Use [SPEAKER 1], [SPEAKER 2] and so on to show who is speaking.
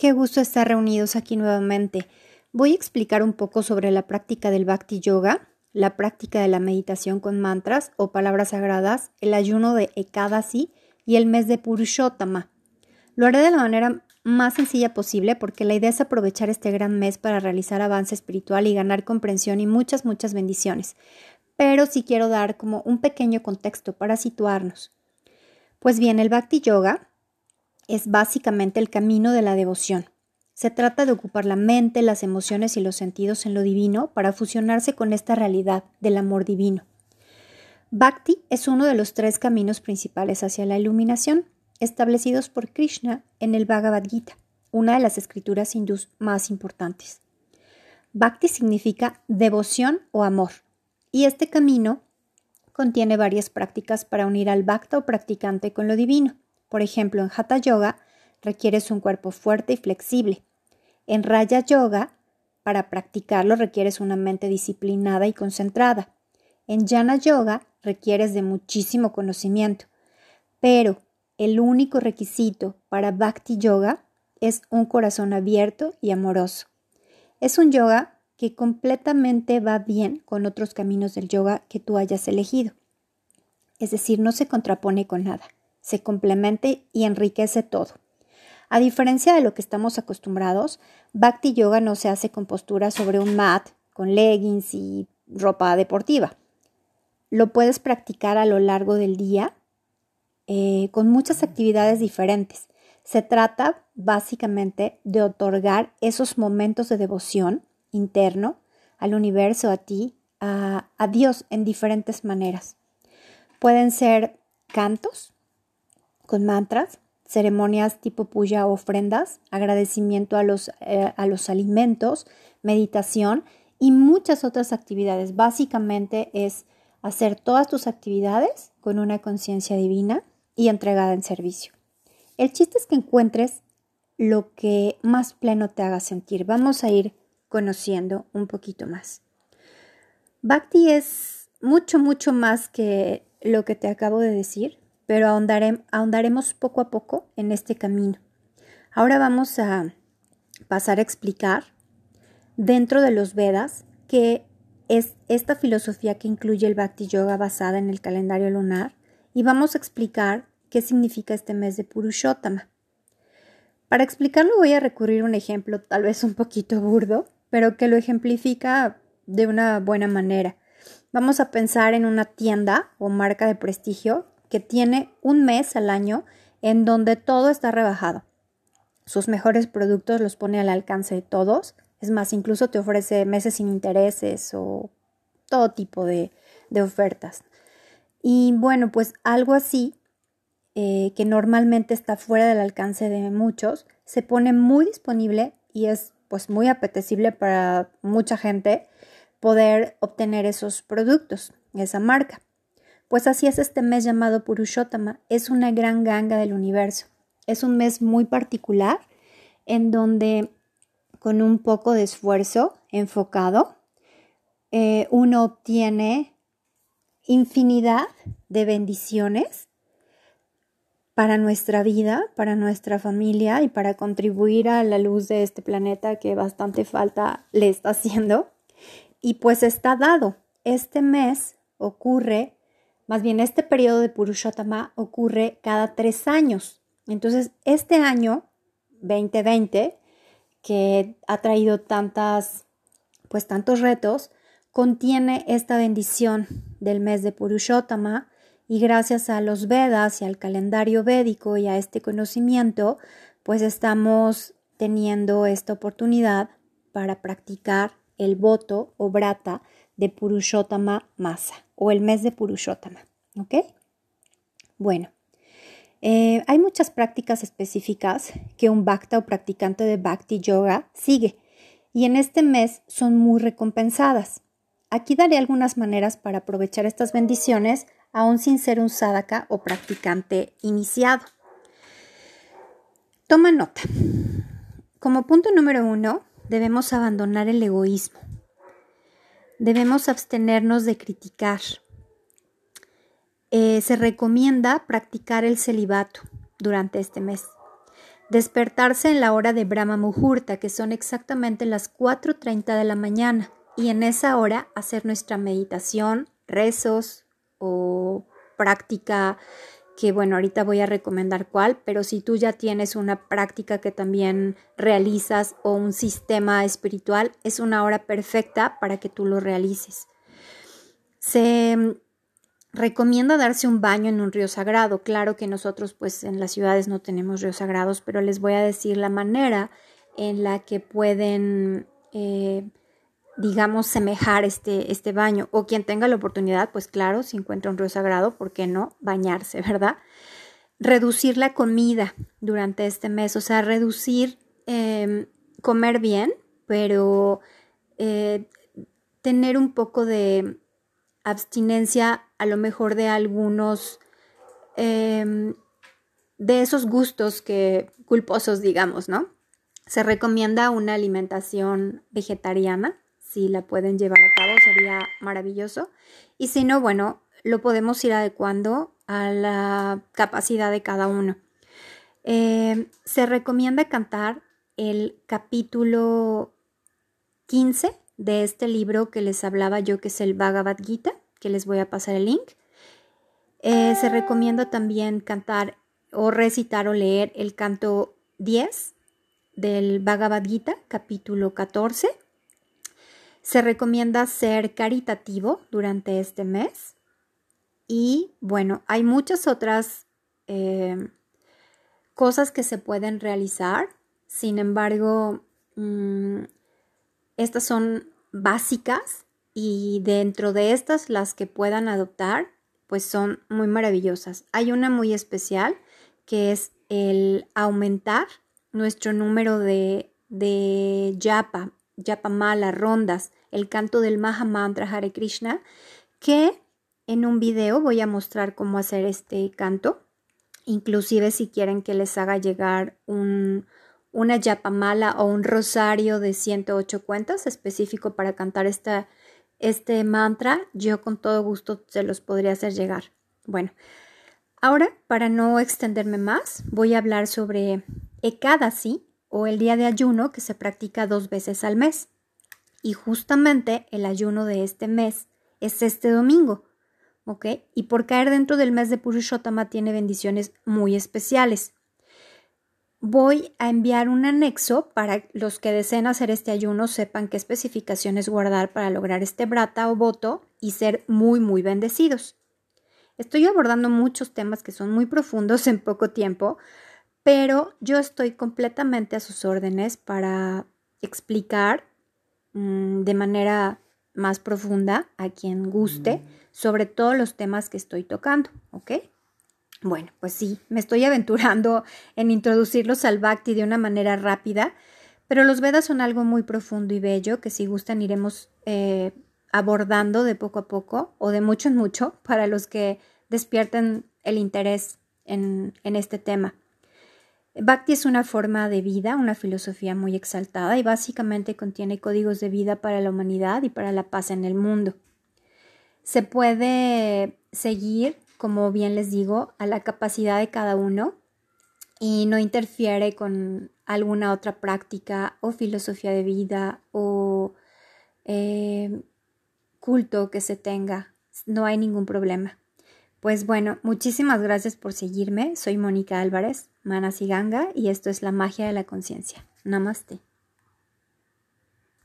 [SPEAKER 1] Qué gusto estar reunidos aquí nuevamente. Voy a explicar un poco sobre la práctica del Bhakti Yoga, la práctica de la meditación con mantras o palabras sagradas, el ayuno de Ekadasi y el mes de Purushottama. Lo haré de la manera más sencilla posible porque la idea es aprovechar este gran mes para realizar avance espiritual y ganar comprensión y muchas, muchas bendiciones. Pero sí quiero dar como un pequeño contexto para situarnos. Pues bien, el Bhakti Yoga es básicamente el camino de la devoción. Se trata de ocupar la mente, las emociones y los sentidos en lo divino para fusionarse con esta realidad del amor divino. Bhakti es uno de los tres caminos principales hacia la iluminación, establecidos por Krishna en el Bhagavad Gita, una de las escrituras hindús más importantes. Bhakti significa devoción o amor, y este camino contiene varias prácticas para unir al bhakta o practicante con lo divino. Por ejemplo, en Hatha Yoga requieres un cuerpo fuerte y flexible, en Raya Yoga, para practicarlo requieres una mente disciplinada y concentrada. En Jnana Yoga requieres de muchísimo conocimiento. Pero el único requisito para Bhakti Yoga es un corazón abierto y amoroso. Es un yoga que completamente va bien con otros caminos del yoga que tú hayas elegido. Es decir, no se contrapone con nada, se complementa y enriquece todo. A diferencia de lo que estamos acostumbrados, Bhakti Yoga no se hace con postura sobre un mat, con leggings y ropa deportiva. Lo puedes practicar a lo largo del día eh, con muchas actividades diferentes. Se trata básicamente de otorgar esos momentos de devoción interno al universo, a ti, a Dios en diferentes maneras. Pueden ser cantos con mantras, ceremonias tipo puya ofrendas, agradecimiento a los, eh, a los alimentos, meditación y muchas otras actividades. Básicamente es hacer todas tus actividades con una conciencia divina y entregada en servicio. El chiste es que encuentres lo que más pleno te haga sentir. Vamos a ir conociendo un poquito más. Bhakti es mucho, mucho más que lo que te acabo de decir pero ahondaremos poco a poco en este camino. Ahora vamos a pasar a explicar dentro de los Vedas qué es esta filosofía que incluye el Bhakti Yoga basada en el calendario lunar y vamos a explicar qué significa este mes de Purushottama. Para explicarlo voy a recurrir a un ejemplo tal vez un poquito burdo, pero que lo ejemplifica de una buena manera. Vamos a pensar en una tienda o marca de prestigio que tiene un mes al año en donde todo está rebajado. Sus mejores productos los pone al alcance de todos. Es más, incluso te ofrece meses sin intereses o todo tipo de, ofertas. Y bueno, pues algo así, eh, que normalmente está fuera del alcance de muchos, se pone muy disponible y es pues muy apetecible para mucha gente poder obtener esos productos, esa marca. Pues así es este mes llamado Purushottama, es una gran ganga del universo. Es un mes muy particular en donde con un poco de esfuerzo enfocado, eh, uno obtiene infinidad de bendiciones para nuestra vida, para nuestra familia y para contribuir a la luz de este planeta que bastante falta le está haciendo. Y pues está dado. Este mes ocurre más bien, este periodo de Purushottama ocurre cada tres años. Entonces, este año 2020, que ha traído tantas, pues tantos retos, contiene esta bendición del mes de Purushottama y gracias a los Vedas y al calendario védico y a este conocimiento, pues estamos teniendo esta oportunidad para practicar el voto o brata de Purushottama Masa o el mes de Purushottama. ¿Ok? Bueno, eh, hay muchas prácticas específicas que un bhakta o practicante de bhakti yoga sigue y en este mes son muy recompensadas. Aquí daré algunas maneras para aprovechar estas bendiciones aún sin ser un sadhaka o practicante iniciado. Toma nota. Como punto número uno, debemos abandonar el egoísmo. Debemos abstenernos de criticar. Eh, se recomienda practicar el celibato durante este mes. Despertarse en la hora de Brahma Muhurta, que son exactamente las 4.30 de la mañana, y en esa hora hacer nuestra meditación, rezos o práctica que bueno, ahorita voy a recomendar cuál, pero si tú ya tienes una práctica que también realizas o un sistema espiritual, es una hora perfecta para que tú lo realices. Se recomienda darse un baño en un río sagrado. Claro que nosotros pues en las ciudades no tenemos ríos sagrados, pero les voy a decir la manera en la que pueden eh, digamos, semejar este, este baño. O quien tenga la oportunidad, pues claro, si encuentra un río sagrado, ¿por qué no? Bañarse, ¿verdad? Reducir la comida durante este mes, o sea, reducir em, comer bien, pero eh, tener un poco de abstinencia a lo mejor de algunos em, de esos gustos que culposos digamos, ¿no? Se recomienda una alimentación vegetariana, si la pueden llevar a cabo sería maravilloso. Y si no, bueno, lo podemos ir adecuando a la capacidad de cada uno. Eh, se recomienda cantar el capítulo 15 de este libro que les hablaba yo, que es el Bhagavad Gita, que les voy a pasar el link. Eh, se recomienda también cantar o recitar o leer el canto 10 del Bhagavad Gita, capítulo 14 se recomienda ser caritativo durante este mes. Y bueno, hay muchas otras eh, cosas que se pueden realizar. Sin embargo, mm, estas son básicas y dentro de estas las que puedan adoptar, pues son muy maravillosas. Hay una muy especial que es el aumentar nuestro número de, de yapa Yapamala, rondas, el canto del Maha Mantra Hare Krishna, que en un video voy a mostrar cómo hacer este canto. Inclusive si quieren que les haga llegar un, una yapamala o un rosario de 108 cuentas específico para cantar esta, este mantra, yo con todo gusto se los podría hacer llegar. Bueno, ahora para no extenderme más, voy a hablar sobre Ekadasi, o el día de ayuno que se practica dos veces al mes. Y justamente el ayuno de este mes es este domingo, ¿ok? Y por caer dentro del mes de Purushottama tiene bendiciones muy especiales. Voy a enviar un anexo para los que deseen hacer este ayuno sepan qué especificaciones guardar para lograr este brata o voto y ser muy, muy bendecidos. Estoy abordando muchos temas que son muy profundos en poco tiempo, pero yo estoy completamente a sus órdenes para explicar mm, de manera más profunda a quien guste mm. sobre todos los temas que estoy tocando, ¿ok? Bueno, pues sí, me estoy aventurando en introducirlos al Bhakti de una manera rápida, pero los Vedas son algo muy profundo y bello que si gustan iremos eh, abordando de poco a poco o de mucho en mucho para los que despierten el interés en este tema. Bhakti es una forma de vida, una filosofía muy exaltada y básicamente contiene códigos de vida para la humanidad y para la paz en el mundo. Se puede seguir, como bien les digo, a la capacidad de cada uno y no interfiere con alguna otra práctica o filosofía de vida o eh, culto que se tenga. No hay ningún problema. Pues bueno, muchísimas gracias por seguirme. Soy Mónica Álvarez, Ganga, y esto es la magia de la conciencia. Namaste.